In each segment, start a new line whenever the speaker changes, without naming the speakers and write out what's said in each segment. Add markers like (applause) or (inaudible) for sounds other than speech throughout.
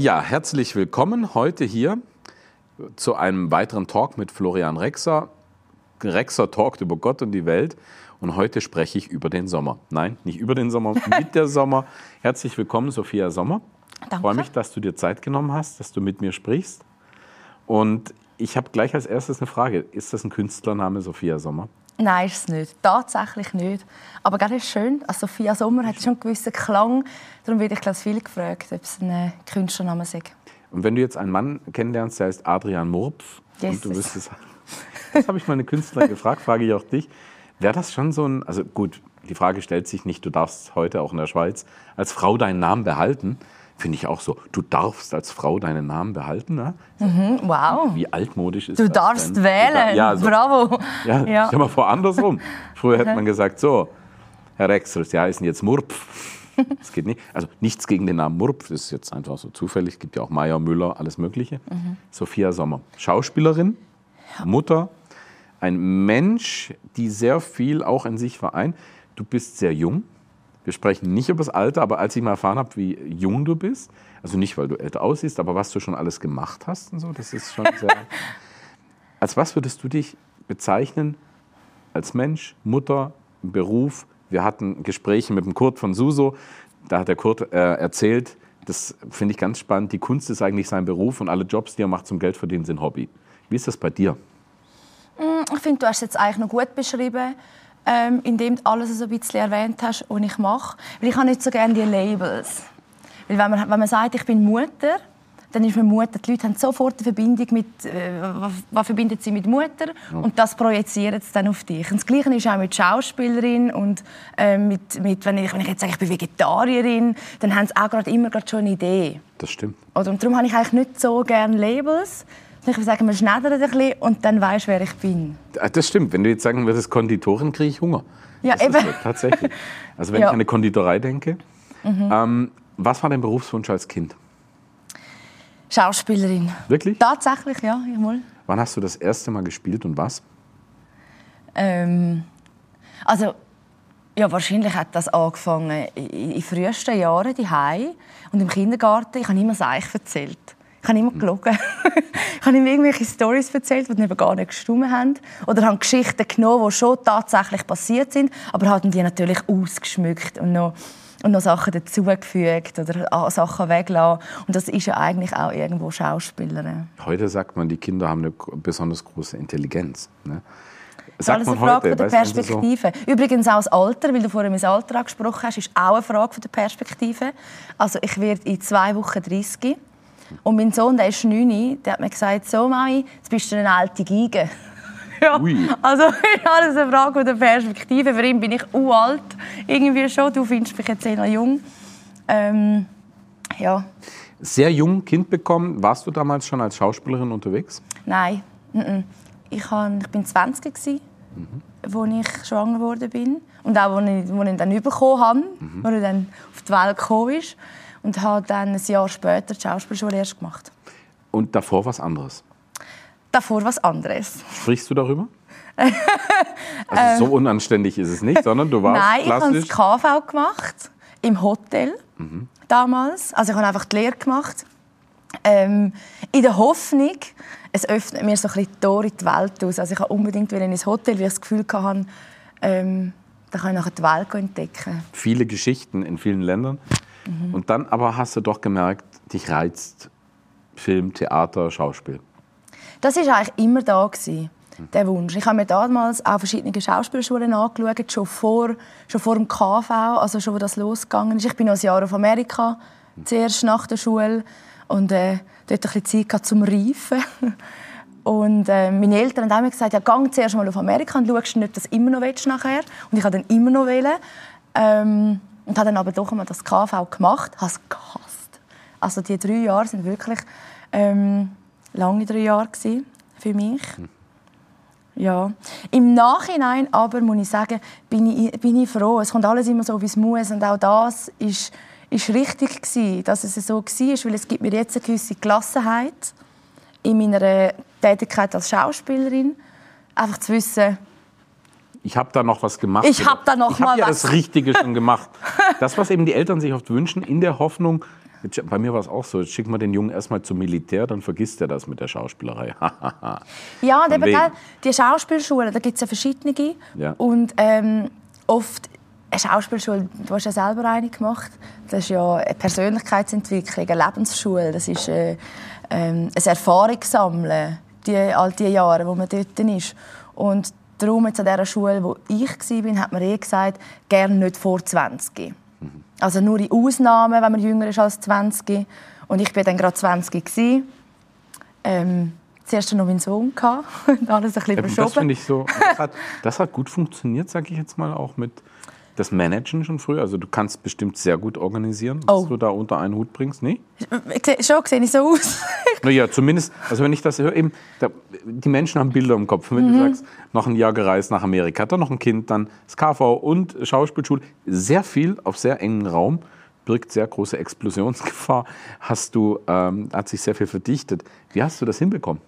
Ja, herzlich willkommen heute hier zu einem weiteren Talk mit Florian Rexer. Rexer talkt über Gott und die Welt. Und heute spreche ich über den Sommer. Nein, nicht über den Sommer, (laughs) mit der Sommer. Herzlich willkommen, Sophia Sommer. Danke. Ich freue mich, dass du dir Zeit genommen hast, dass du mit mir sprichst. Und ich habe gleich als erstes eine Frage. Ist das ein Künstlername, Sophia Sommer?
Nein, ist es nicht. Tatsächlich nicht. Aber gerade ist schön. Also Sophia Sommer hat schon einen gewissen Klang. Darum werde ich glaube viel gefragt, ob es ein äh, Künstlername ist.
Und wenn du jetzt einen Mann kennenlernst, der heißt Adrian Murpf, yes. und du wüsstest, das (laughs) habe ich meine Künstler gefragt, frage ich auch dich, wäre das schon so ein, also gut, die Frage stellt sich nicht, du darfst heute auch in der Schweiz als Frau deinen Namen behalten, finde ich auch so. Du darfst als Frau deinen Namen behalten. Ne?
Mhm, wow.
Wie altmodisch ist
du
das?
Darfst du wählen.
Ja,
so. Bravo.
Ja, ja. Stell mal vor, andersrum. Früher hätte man gesagt, so, Herr Rexel, Sie heißen jetzt Murpf. (laughs) Das geht nicht. Also nichts gegen den Namen Murpf, das ist jetzt einfach so zufällig. Es gibt ja auch Meier, Müller, alles Mögliche. Mhm. Sophia Sommer, Schauspielerin, ja. Mutter, ein Mensch, die sehr viel auch in sich vereint. Du bist sehr jung, wir sprechen nicht über das Alter, aber als ich mal erfahren habe, wie jung du bist, also nicht, weil du älter aussiehst, aber was du schon alles gemacht hast und so, das ist schon (laughs) sehr. als was würdest du dich bezeichnen als Mensch, Mutter, Beruf? Wir hatten Gespräche mit dem Kurt von Suso, da hat der Kurt äh, erzählt, das finde ich ganz spannend, die Kunst ist eigentlich sein Beruf und alle Jobs, die er macht zum Geld verdienen, sind Hobby. Wie ist das bei dir?
Mm, ich finde, du hast es jetzt eigentlich noch gut beschrieben ähm, indem du alles so ein bisschen erwähnt hast, was ich mache. Weil ich habe nicht so gerne die Labels. Weil wenn man, wenn man sagt, ich bin Mutter, dann ist man Mutter. Die Leute haben sofort eine Verbindung mit, äh, was, was, verbindet sie mit Mutter und das projiziert sie dann auf dich. Und das Gleiche ist auch mit Schauspielerin und äh, mit, mit, wenn, ich, wenn ich jetzt sage, ich bin Vegetarierin, dann haben sie auch gerade immer gerade schon eine Idee.
Das stimmt.
Oder, und darum habe ich eigentlich nicht so gerne Labels, ich würde sagen, wir schneidern ein bisschen und dann weißt du, wer ich bin.
Ah, das stimmt. Wenn du jetzt sagen würdest, Konditorin, kriege ich Hunger.
Ja,
das
eben. So,
tatsächlich. Also wenn ja. ich an eine Konditorei denke. Mhm. Ähm, was war dein Berufswunsch als Kind?
Schauspielerin.
Wirklich?
Tatsächlich, ja. Mal.
Wann hast du das erste Mal gespielt und was?
Ähm, also, ja, wahrscheinlich hat das angefangen in, in frühesten Jahren die und im Kindergarten. Ich habe immer das Eich erzählt. Ich habe immer gelogen. ich habe ihm irgendwelche Stories erzählt, die eben gar nicht gestimmt haben. Oder habe Geschichten genommen, die schon tatsächlich passiert sind, aber haben die natürlich ausgeschmückt und noch, und noch Sachen dazugefügt oder Sachen weggelassen. Und das ist ja eigentlich auch irgendwo Schauspieler.
Heute sagt man, die Kinder haben eine besonders große Intelligenz. Ne?
Das ist alles eine Frage heute, der Perspektive. So? Übrigens auch das Alter, weil du vorhin mein Alter angesprochen hast, ist auch eine Frage der Perspektive. Also ich werde in zwei Wochen 30. Und mein Sohn, der ist 9, der hat mir gesagt, so Mami, jetzt bist du eine alte Geige. (laughs) ja. Ui. Also (laughs) ist alles eine Frage der Perspektive. Für ihn bin ich uralt, irgendwie schon. Du findest mich jetzt eher jung. Ähm, ja.
Sehr jung Kind bekommen. Warst du damals schon als Schauspielerin unterwegs?
Nein. Ich, war 20 mhm. als ich schwanger geworden bin. Und auch, als ich, als ich dann bekommen habe, mhm. als er dann auf die Welt gekommen ist und habe dann ein Jahr später die Schauspielschule erst gemacht.
Und davor was anderes?
Davor was anderes.
Sprichst du darüber? (laughs) also so unanständig ist es nicht, sondern du warst (laughs)
Nein,
klassisch...
ich habe das KV gemacht, im Hotel mhm. damals. Also ich habe einfach die Lehre gemacht. Ähm, in der Hoffnung, es öffnet mir so ein bisschen die Tore in die Welt aus. Also ich habe unbedingt in ein Hotel, weil ich das Gefühl hatte, ähm, da kann ich nachher die Welt entdecken.
Viele Geschichten in vielen Ländern. Mhm. Und dann aber hast du doch gemerkt, dich reizt Film, Theater, Schauspiel.
Das war eigentlich immer da gewesen, der Wunsch. Ich habe mir damals auch verschiedene Schauspielschulen angeschaut, schon vor, schon vor dem KV, also schon, wo das losgegangen ist. Ich bin noch ein Jahr auf Amerika, zuerst nach der Schule und äh, dort ein bisschen Zeit zum Reifen. (laughs) Und äh, meine Eltern haben mir gesagt, ja, geh zuerst mal auf Amerika und schaust, ob du das immer noch willst nachher. Und ich habe dann immer noch wählen. Ähm, und habe dann aber doch einmal das KV gemacht, habe es gehasst. Also die drei Jahre sind wirklich ähm, lange drei Jahre für mich. Hm. Ja. Im Nachhinein aber muss ich sagen, bin ich, bin ich froh. Es kommt alles immer so, wie es muss. Und auch das ist, ist richtig gewesen, dass es so war, weil es gibt mir jetzt eine gewisse Gelassenheit in meiner Tätigkeit als Schauspielerin. Einfach zu wissen,
ich habe da noch was gemacht.
Ich habe da noch
ich
mal
hab ja
was.
das Richtige schon gemacht. (laughs) Das, was eben die Eltern sich oft wünschen, in der Hoffnung, jetzt, bei mir war es auch so, jetzt schicken wir den Jungen erstmal zum Militär, dann vergisst er das mit der Schauspielerei. (laughs)
Ja, und eben, gell, die Schauspielschulen, da gibt es ja verschiedene.
Ja.
Und ähm, oft eine Schauspielschule, du hast ja selber eine gemacht, das ist ja eine Persönlichkeitsentwicklung, eine Lebensschule, das ist äh, ähm, ein Erfahrungssammeln, die, all die Jahre, wo man dort ist. Und darum jetzt an dieser Schule, wo ich war, hat man eh gesagt, gerne nicht vor 20. Also nur in Ausnahmen, wenn man jünger ist als 20. Und ich war dann gerade 20 gewesen. Ähm, zuerst noch meinen Sohn gehabt (laughs) und alles ein bisschen
Ja, das finde ich so. Das hat, (laughs) das hat gut funktioniert, sage ich jetzt mal, auch mit das Managen schon früher. Also du kannst bestimmt sehr gut organisieren, was
Oh.
du da unter einen Hut bringst. Nee?
Ich seh- Schon sehe ich so aus. (laughs)
Naja, zumindest, also wenn ich das höre, eben, da, die Menschen haben Bilder im Kopf. Wenn
Mhm.
du sagst, noch ein Jahr gereist nach Amerika, dann noch ein Kind, dann das KV und Schauspielschule, sehr viel auf sehr engen Raum, birgt sehr große Explosionsgefahr. Hast du, ähm, hat sich sehr viel verdichtet. Wie hast du das hinbekommen?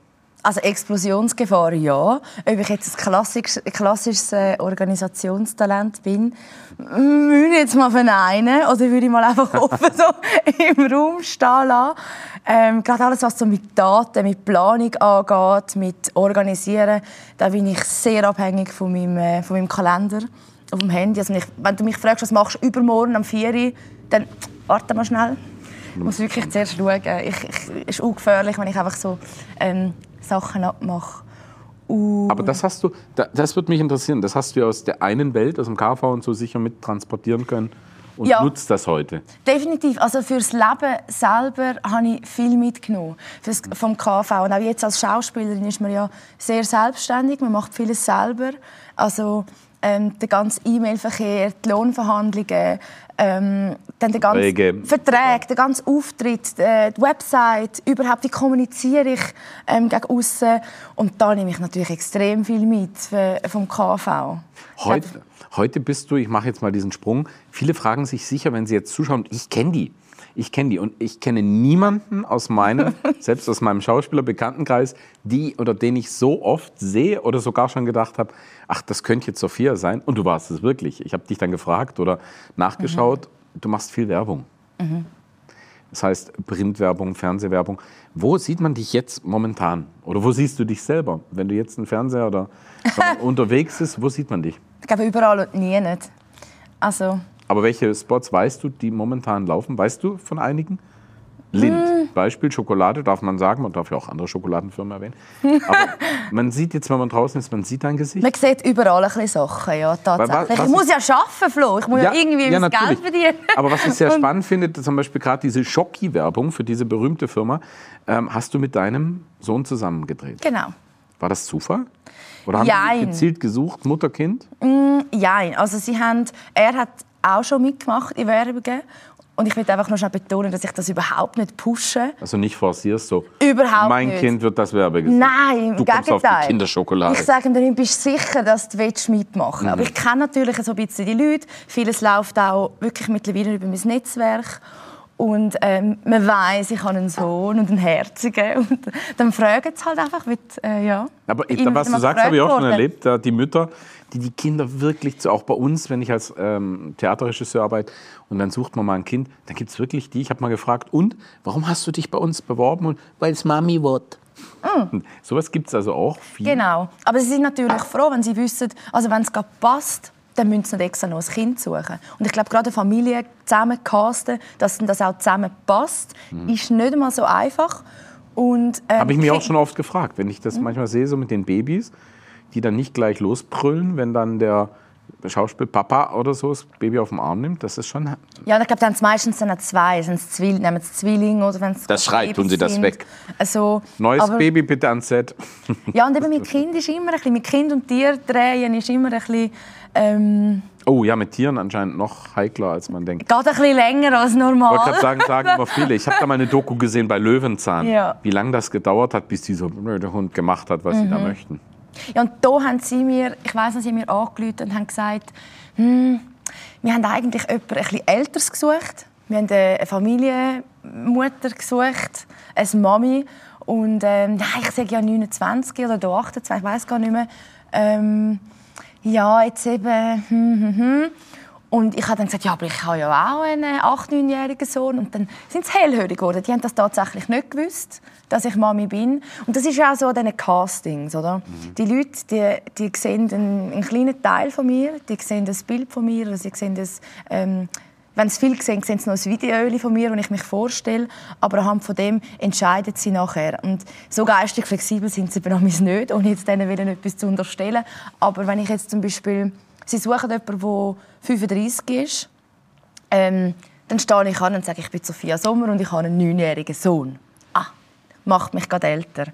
Also Explosionsgefahr, ja. Ob ich jetzt ein klassisches, klassisches äh, Organisationstalent bin, würde ich jetzt mal verneinen. Oder würde ich mal einfach (laughs) offen so im Raum stehen lassen. Ähm, gerade alles, was so mit Daten, mit Planung angeht, mit Organisieren, da bin ich sehr abhängig von meinem, äh, von meinem Kalender auf dem Handy. Also wenn, ich, wenn du mich fragst, was machst du übermorgen am 4 Uhr, dann warte mal schnell. Ich muss wirklich zuerst schauen. Ich, ich, es ist ungefährlich, wenn ich einfach so ähm, Sachen abmache. Und
Aber das hast du, da- das würde mich interessieren, das hast du ja aus der einen Welt, aus dem KV und so sicher mit transportieren können und
Ja.
nutzt das heute.
Definitiv. Also fürs Leben selber habe ich viel mitgenommen fürs, vom KV. Und auch jetzt als Schauspielerin ist man ja sehr selbstständig. Man macht vieles selber. Also ähm, der ganze E-Mail-Verkehr, die Lohnverhandlungen, ähm, dann der ganze
Verträge.
Vertrag, der ganze Auftritt, äh, die Website, überhaupt wie kommuniziere ich ähm, gegen außen. Und da nehme ich natürlich extrem viel mit vom KV.
Heute, heute bist du, ich mache jetzt mal diesen Sprung, viele fragen sich sicher, wenn sie jetzt zuschauen, ich kenne die. Ich kenne die und ich kenne niemanden aus meinem, (laughs) selbst aus meinem Schauspielerbekanntenkreis, die oder den ich so oft sehe oder sogar schon gedacht habe, ach, das könnte jetzt Sophia sein. Und du warst es wirklich. Ich habe dich dann gefragt oder nachgeschaut. Du machst viel Werbung. Das heißt Printwerbung, Fernsehwerbung. Wo sieht man dich jetzt momentan? Oder wo siehst du dich selber? Wenn du jetzt einen Fernseher oder (laughs) unterwegs ist, wo sieht man dich?
Ich glaube, überall und nie nicht. Also,
Aber welche Spots weißt du, die momentan laufen? Weißt du von einigen? Lind,
Hm.
Beispiel Schokolade, darf man sagen. Man darf ja auch andere Schokoladenfirmen erwähnen. Aber (laughs) man sieht jetzt, wenn man draußen ist, man sieht dein Gesicht.
Man sieht überall ein bisschen Sachen, ja, tatsächlich.
was
ich muss ja arbeiten, Flo. Ich muss ja, irgendwie mein Geld verdienen.
Aber was ich sehr spannend finde, zum Beispiel gerade diese Schocki-Werbung für diese berühmte Firma, ähm, hast du mit deinem Sohn zusammen gedreht.
Genau.
War das Zufall? Oder haben Sie
Jein.
gezielt gesucht, Mutter, Kind?
Ja, also sie haben, er hat auch schon mitgemacht in Werbungen. Und ich will einfach noch schnell betonen, dass ich das überhaupt nicht pushe.
Also nicht forcierst so.
Überhaupt
mein
nicht.
Kind wird das Werbegesicht.
Nein, im
Du kommst auf die
Gegenteil.
Kinderschokolade.
Ich sage ihm dann, bist du sicher, dass du willst mitmachen
Mhm.
Aber ich kenne natürlich so ein bisschen die Leute. Vieles läuft auch wirklich mittlerweile über mein Netzwerk. Und ähm, man weiß, ich habe einen Sohn und einen Herzigen. Und dann fragen sie halt einfach, wie, äh, ja.
Aber
Immer
was du sagst, habe ich auch schon
worden.
erlebt. da Die Mütter, die die Kinder wirklich, zu, auch bei uns, wenn ich als ähm, Theaterregisseur arbeite, und dann sucht man mal ein Kind, dann gibt es wirklich die, ich habe mal gefragt, und, warum hast du dich bei uns beworben? Und, weil es Mami wird. Sowas gibt es also auch viel.
Mm. Genau. Aber sie sind natürlich froh, wenn sie wissen, also wenn es gerade passt, dann müssen sie nicht extra noch ein Kind suchen. Und ich glaube, gerade eine Familie zusammen casten, dass das auch zusammen passt, ist nicht einmal so einfach. Und, ähm,
Habe ich mich auch schon oft gefragt, wenn ich das
Mhm.
manchmal sehe, so mit den Babys, die dann nicht gleich losbrüllen, wenn dann der Schauspielpapa oder so das Baby auf den Arm nimmt. Das ist schon.
Ja, und ich glaube, dann sie meistens dann auch zwei. Sind es Zwill nehmen sie Zwillinge oder wenn es
Das schreit, tun sie das
sind.
weg.
Also,
Neues
aber-
Baby bitte ans Set. (laughs)
Ja, und eben mit Kind ist immer ein bisschen, mit Kind und Tier drehen ist immer ein bisschen, ähm,
Oh ja, mit Tieren anscheinend noch heikler, als man denkt.
geht ein bisschen länger als
Ich wollte
normal.
gerade sagen, sagen immer (laughs) viele. Ich habe da mal eine Doku gesehen bei Löwenzahn.
Ja.
Wie lange das gedauert hat, bis dieser blöde Hund gemacht hat, was sie
Mhm.
da möchten.
Ja, und da haben sie mir, ich weiss noch, sie mir angerufen und haben gesagt, hm, wir haben eigentlich jemanden bisschen Älteres gesucht. Wir haben eine Familienmutter gesucht, eine Mami. Und ähm, ja, ich sage ja 29 oder da 28, ich weiß gar nicht mehr. Ähm, ja, jetzt eben, hm, hm, hm. Und ich habe dann gesagt, ja, aber ich habe ja auch einen 8-, 9-jährigen Sohn. Und dann sind sie hellhörig geworden. Die haben das tatsächlich nicht gewusst, dass ich Mami bin. Und das ist ja auch so an diesen Castings, oder? Mhm. Die Leute, die, die sehen einen, einen, kleinen Teil von mir, die sehen das Bild von mir, oder sie sehen das, ähm, wenn sie viel sehen, sehen sie noch ein Video von mir, wo ich mich vorstelle. Aber anhand von dem entscheiden sie nachher. Und so geistig flexibel sind sie bei mir nicht, ohne jetzt denen etwas zu unterstellen. Aber wenn ich jetzt zum Beispiel Sie suchen jemanden, der 35 ist. Ähm, dann stehe ich an und sage, ich bin Sophia Sommer und ich habe einen neunjährigen Sohn. Ah, macht mich gerade älter.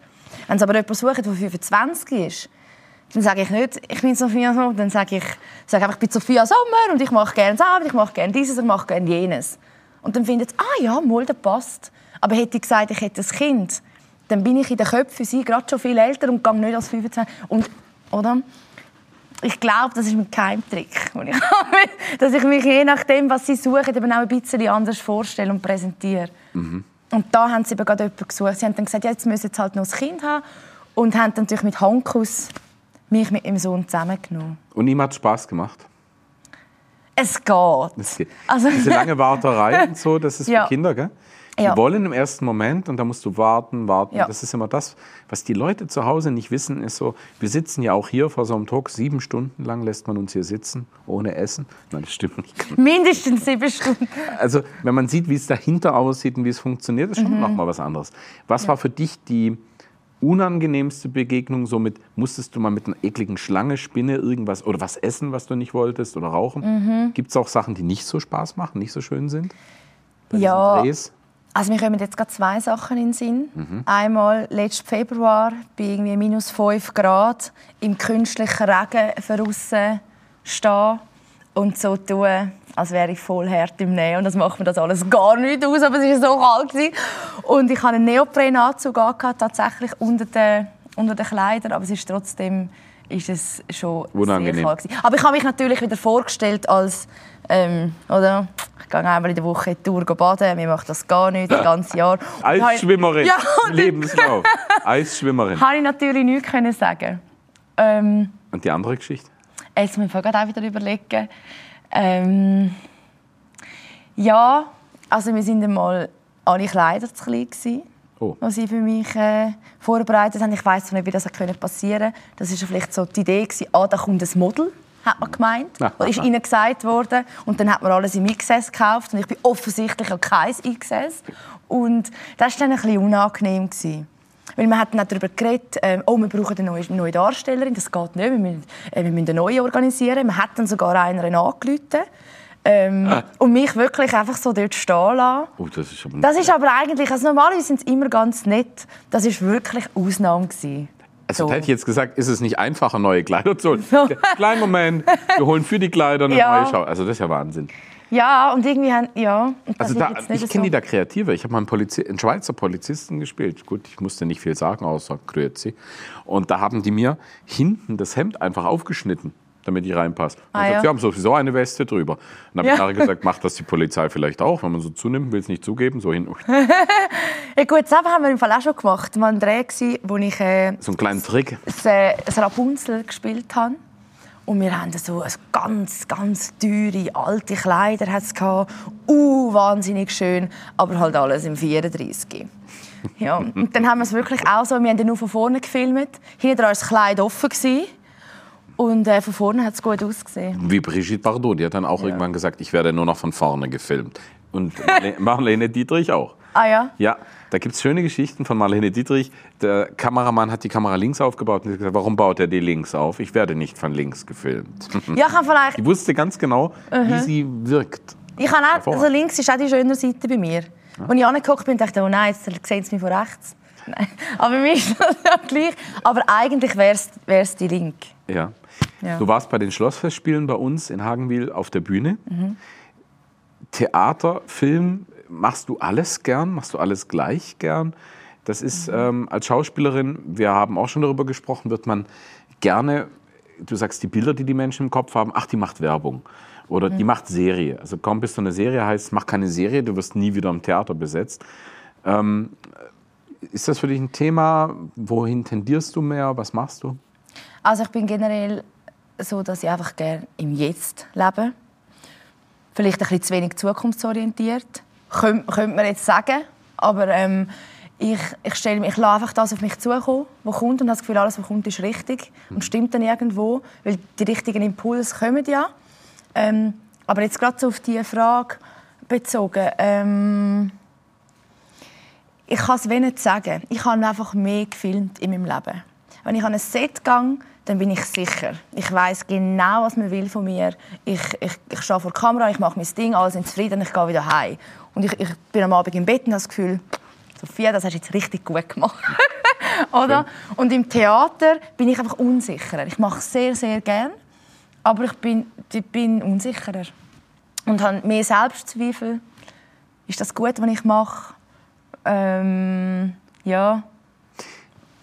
Wenn Sie aber jemanden suchen, der 25 ist, dann sage ich nicht, ich bin Sophia Sommer, dann sage ich, sage einfach, ich bin Sophia Sommer und ich mache gerne das, ich mache gerne dieses, ich mache gerne jenes. Und dann findet ah ja, mal, das passt. Aber hätte ich gesagt, ich hätte ein Kind, dann bin ich in den Köpfen für sie gerade schon viel älter und gehe nicht als 25. Und, oder? Ich glaube, das ist mein Geheimtrick, den ich (laughs) habe, dass ich mich je nachdem, was sie suchen, eben auch ein bisschen anders vorstelle und präsentiere. Mhm. Und da haben sie eben gerade jemanden gesucht. Sie haben dann gesagt, ja, jetzt müssen sie halt noch ein Kind haben und haben dann natürlich mit Handkuss mich mit meinem Sohn zusammengenommen.
Und ihm hat es Spaß gemacht?
Es geht.
Es geht. Also Diese (laughs) lange Warterei und so, das ist ja. für Kinder, gell? Die ja. wollen im ersten Moment und da musst du warten, warten. Ja. Das ist immer das, was die Leute zu Hause nicht wissen, ist so, wir sitzen ja auch hier vor so einem Talk, sieben Stunden lang lässt man uns hier sitzen, ohne Essen. Nein, das stimmt nicht. (laughs)
Mindestens sieben Stunden.
Also, wenn man sieht, wie es dahinter aussieht und wie es funktioniert, ist schon mhm. nochmal was anderes. Was ja. war für dich die unangenehmste Begegnung? Somit musstest du mal mit einer ekligen Schlange, Spinne, irgendwas oder was essen, was du nicht wolltest oder rauchen? Mhm. Gibt es auch Sachen, die nicht so Spaß machen, nicht so schön sind?
ja. Drehs? Also mir kommen jetzt gerade zwei Sachen in den Sinn. Mhm. Einmal letzten Februar bei irgendwie minus 5 Grad im künstlichen Regen draussen stehen und so tun, als wäre ich voll hart im Nähen. Und das macht mir das alles gar nicht aus, aber es war so kalt. Und ich hatte einen Neoprenanzug tatsächlich unter den, unter den Kleidern, aber es ist trotzdem ist es schon
Unangenehm. sehr
kalt. Aber ich habe mich natürlich wieder vorgestellt als ähm, oder? Ich gehe einmal in der Woche in die Tour baden. Mir macht das gar nicht, das ganze Jahr. (laughs)
Eisschwimmerin, ja, Lebenslauf. Eisschwimmerin.
Habe ich natürlich nichts können sagen. Ähm,
Und die andere Geschichte?
Jetzt muss ich mir gerade auch wieder überlegen. Ähm, ja, also wir sind einmal alle Kleider zu klein gewesen, oh. was sie für mich äh, vorbereitet haben. Ich weiß nicht, wie das passieren konnte. Das war vielleicht so die Idee gewesen, ah, da kommt ein Model hat man gemeint. Ja. Ist ihnen gesagt worden. Und dann hat man alles im XS gekauft. Und ich bin offensichtlich auch kein XS. Und das war dann ein bisschen unangenehm. Gewesen. Weil man hat dann darüber geredet, äh, oh, wir brauchen eine neue, neue Darstellerin, das geht nicht, wir müssen, äh, wir müssen eine neue organisieren. Man hat dann sogar einer angerufen. Ähm, ah. Und mich wirklich einfach so dort stehen lassen.
Oh, das, ist aber
das ist aber eigentlich, also normalerweise sind es immer ganz nett. Das war wirklich Ausnahme. Gewesen.
Also so. hätte ich jetzt gesagt, ist es nicht einfacher, neue Kleider zu holen? (laughs) So. Kleinen Moment, wir holen für die Kleider eine ja. neue Schau. Also das ist ja Wahnsinn.
Ja, und irgendwie haben, ja.
Also da, ich kenne die da kreativer. Ich habe mal einen, Polizi einen Schweizer Polizisten gespielt. Gut, ich musste nicht viel sagen, außer Grüezi. Und da haben die mir hinten das Hemd einfach aufgeschnitten damit die reinpasst. Ah, ja. Sie haben sowieso eine Weste drüber. Dann habe ja. ich gesagt, (laughs) macht das die Polizei vielleicht auch, wenn man so zunimmt, will es nicht zugeben, so hin. (laughs)
ja gut, das haben wir im Fall auch schon gemacht. Mal ein Dreh, wo ich äh,
so einen kleinen Trick,
ein Rapunzel gespielt habe. Und wir hatten so ganz, ganz teure alte Kleider. Uh, wahnsinnig schön. Aber halt alles im 34. Ja, und (laughs) dann haben wir es wirklich auch so, wir haben nur von vorne gefilmt. Hinten war das Kleid offen. Gewesen. Und äh, von vorne hat es gut ausgesehen.
Wie Brigitte Bardot, die hat dann auch ja. irgendwann gesagt, ich werde nur noch von vorne gefilmt. Und (laughs) Marlene Dietrich auch.
Ah ja?
Ja, da gibt es schöne Geschichten von Marlene Dietrich. Der Kameramann hat die Kamera links aufgebaut und hat gesagt, warum baut er die links auf? Ich werde nicht von links gefilmt. (laughs)
Ja, ich vielleicht...
Die wusste ganz genau, mhm. wie sie wirkt.
Ich kann auch, also links ist auch die schöne Seite bei mir. Ja. Ich angeguckt bin, dachte ich, oh nein, jetzt sehen sie mich von rechts. (laughs) Nein. Aber mir ist das (laughs) ja gleich. Aber eigentlich wäre es die linke.
Ja. Ja. Du warst bei den Schlossfestspielen bei uns in Hagenwil auf der Bühne. Mhm. Theater, Film, machst du alles gern? Machst du alles gleich gern? Das ist mhm. ähm, als Schauspielerin, wir haben auch schon darüber gesprochen, wird man gerne, du sagst die Bilder, die die Menschen im Kopf haben, ach, die macht Werbung. Oder mhm. die macht Serie. Also kaum bis du eine Serie heißt, mach keine Serie, du wirst nie wieder im Theater besetzt. Ähm, ist das für dich ein Thema? Wohin tendierst du mehr? Was machst du?
Also ich bin generell so, dass ich einfach gerne im Jetzt lebe. Vielleicht ein bisschen zu wenig zukunftsorientiert. Könnte, könnte man jetzt sagen. Aber ähm, ich, ich, stelle, ich lasse einfach das auf mich zukommen, was kommt und habe das Gefühl, alles, was kommt, ist richtig und stimmt dann irgendwo, weil die richtigen Impulse kommen ja. Ähm, aber jetzt gerade so auf diese Frage bezogen, ähm, ich kann es nicht sagen. Ich habe einfach mehr gefilmt in meinem Leben. Wenn ich an ein Set gehe, dann bin ich sicher. Ich weiß genau, was man will von mir. Ich, ich, ich stehe vor der Kamera, ich mache mein Ding, alle sind zufrieden, ich gehe wieder heim. Und ich, ich bin am Abend im Bett und habe das Gefühl, Sophia, das hast du jetzt richtig gut gemacht. (laughs) Oder? Und im Theater bin ich einfach unsicherer. Ich mache sehr, sehr gern, aber ich bin, ich bin unsicherer. Und habe mehr Selbstzweifel. Ist das gut, was ich mache? Ähm, ja.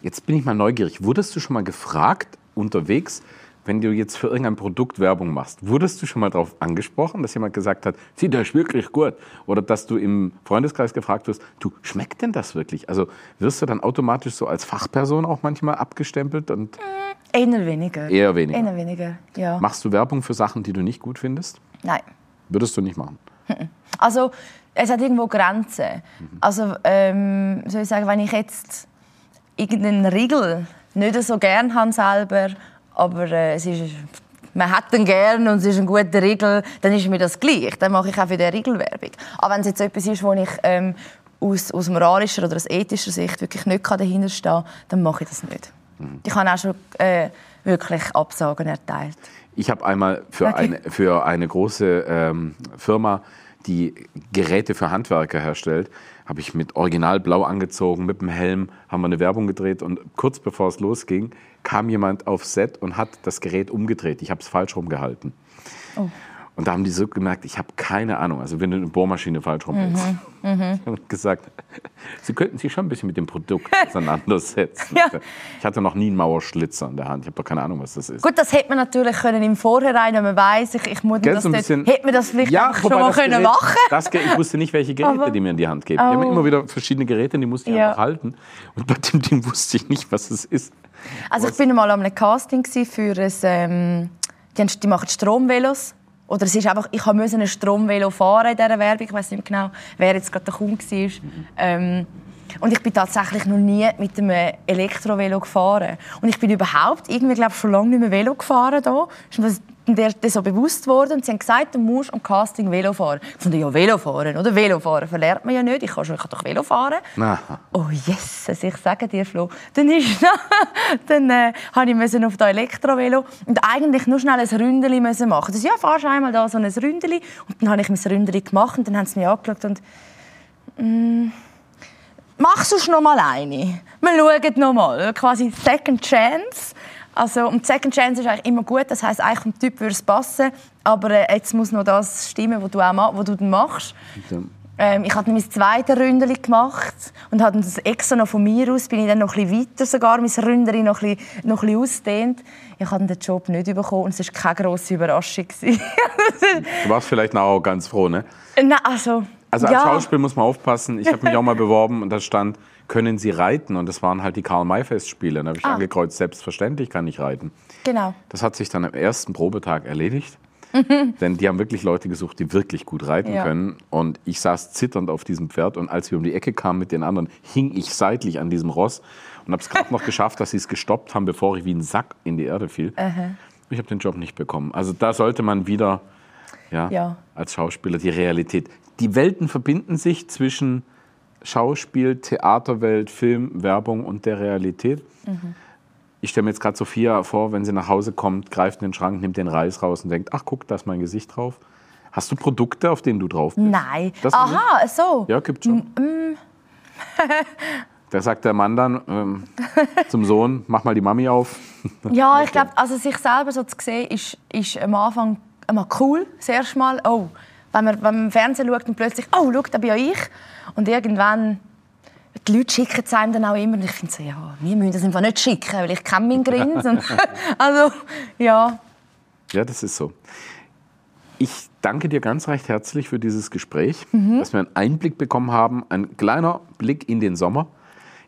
Jetzt bin ich mal neugierig. Wurdest du schon mal gefragt unterwegs, wenn du jetzt für irgendein Produkt Werbung machst, wurdest du schon mal darauf angesprochen, dass jemand gesagt hat, sieht das wirklich gut? Oder dass du im Freundeskreis gefragt wirst, du, schmeckt denn das wirklich? Also wirst du dann automatisch so als Fachperson auch manchmal abgestempelt? Und
Eher weniger.
Eher weniger.
Eher weniger, ja.
Machst du Werbung für Sachen, die du nicht gut findest?
Nein.
Würdest du nicht machen? (laughs)
Also es hat irgendwo Grenzen. Also ähm, soll ich sagen, wenn ich jetzt irgendeinen Riegel nicht so gern habe selber aber äh, es ist, man hat den gern und es ist ein guter Riegel, dann ist mir das gleich. Dann mache ich auch für den Riegel Werbung. Aber wenn es jetzt etwas ist, wo ich ähm, aus, aus moralischer oder aus ethischer Sicht wirklich nicht dahinter stehen kann, dann mache ich das nicht. Mhm. Ich habe auch schon äh, wirklich Absagen erteilt.
Ich habe einmal für, okay. eine, für eine große ähm, Firma, die Geräte für Handwerker herstellt, habe ich mit Original blau angezogen, mit dem Helm, haben wir eine Werbung gedreht und kurz bevor es losging, kam jemand aufs Set und hat das Gerät umgedreht. Ich habe es falsch rumgehalten. Oh. Und da haben die so gemerkt, ich habe keine Ahnung. Also wenn du eine Bohrmaschine falsch rumhältst. Mhm. Mhm. (laughs) Und gesagt, sie könnten sich schon ein bisschen mit dem Produkt (laughs) auseinandersetzen. ja. Ich hatte noch nie einen Mauerschlitzer in der Hand. Ich habe doch keine Ahnung, was das ist.
Gut, das hätte man natürlich können im Vorhinein, wenn man weiß, ich, ich muss das so bisschen, hätte man das vielleicht ja, schon mal können Gerät, machen.
Das, ich wusste nicht, welche Geräte Aber, die mir in die Hand geben. Oh. Die haben oh. immer wieder verschiedene Geräte, die musste ich ja. einfach halten. Und bei dem Ding wusste ich nicht, was es ist.
Also ich bin mal einem Casting für ein, ähm, die, die machen Stromvelos oder es ist einfach, ich musste ein Stromvelo fahren in dieser Werbung. Ich weiß nicht genau, wer jetzt gerade der Kunde war. Mhm. Ähm, und ich bin tatsächlich noch nie mit einem Elektrovelo gefahren. Und ich bin überhaupt irgendwie, glaube schon lange nicht mehr Velo gefahren da der das so bewusst wurde und sie haben gesagt, du musst am Casting Velo fahren. Ich fand, ja, Velo fahren, oder? Velo fahren verlernt man ja nicht. Ich kann, schon, ich kann doch Velo fahren. Aha. Oh yes, also ich sage dir, Flo. Dann, ist, (laughs) dann äh, habe ich auf das Elektrovelo und eigentlich nur schnell ein Ründeli machen. Das ja, fahrst einmal da so ein Ründeli und dann habe ich mein Ründeli gemacht und dann haben sie mich angeschaut und mm, machst du noch mal eine? Wir schauen noch mal, quasi Second Chance. Also, und Second Chance ist eigentlich immer gut. Das heißt, eigentlich vom Typ würde es passen. Aber äh, jetzt muss noch das stimmen, was du, auch was du dann machst. Ähm, ich habe mein zweites Ründeli gemacht und habe das extra noch von mir aus bin ich dann noch ein bisschen weiter sogar mein Ründeli noch ein bisschen, noch ein bisschen ausdehnt. Ich habe den Job nicht bekommen und es war keine grosse Überraschung.
du warst vielleicht auch ganz froh, ne?
Nein, also...
Also als ja. Schauspiel muss man aufpassen. Ich habe mich auch mal beworben und da stand können Sie reiten? Und das waren halt die Karl-May-Festspiele. Da habe ich ah. angekreuzt, selbstverständlich kann ich reiten.
Genau.
Das hat sich dann am ersten Probetag erledigt. (laughs) Denn die haben wirklich Leute gesucht, die wirklich gut reiten ja. können. Und ich saß zitternd auf diesem Pferd. Und als wir um die Ecke kamen mit den anderen, hing ich seitlich an diesem Ross und habe es gerade noch geschafft, dass sie es gestoppt haben, bevor ich wie ein Sack in die Erde fiel. Uh -huh. Ich habe den Job nicht bekommen. Also da sollte man wieder ja, ja. als Schauspieler die Realität. Die Welten verbinden sich zwischen Schauspiel, Theaterwelt, Film, Werbung und der Realität. Mhm. Ich stelle mir jetzt gerade Sophia vor, wenn sie nach Hause kommt, greift in den Schrank, nimmt den Reis raus und denkt, ach guck, da ist mein Gesicht drauf. Hast du Produkte, auf denen du drauf bist?
Nein. Das Aha, nicht? so.
Ja, gibt schon. Mm. (laughs) da sagt der Mann dann ähm, zum Sohn, mach mal die Mami auf. (laughs)
ja, ich glaube, also sich selber so zu sehen, ist, ist am Anfang immer cool. Das erste Mal, oh, wenn man, wenn man im Fernsehen schaut und plötzlich, oh, schau, da bin ja ich. Und irgendwann, die Leute schicken es einem dann auch immer. Und ich finde so, ja, wir müssen das einfach nicht schicken, weil ich kenne meinen Grins. (laughs) also, ja.
Ja, das ist so. Ich danke dir ganz recht herzlich für dieses Gespräch, mhm. dass wir einen Einblick bekommen haben, ein kleiner Blick in den Sommer,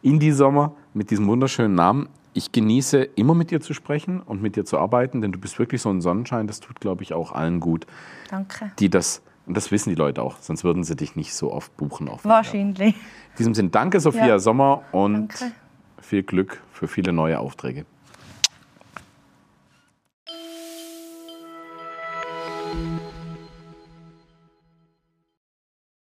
in die Sommer mit diesem wunderschönen Namen. ich genieße immer mit dir zu sprechen und mit dir zu arbeiten, denn du bist wirklich so ein Sonnenschein. Das tut, glaube ich, auch allen gut,
Danke.
die das, und das wissen die Leute auch, sonst würden sie dich nicht so oft buchen. Auf
Wahrscheinlich.
In diesem Sinne, danke Sophia
Ja.
Sommer und
Danke.
viel Glück für viele neue Aufträge.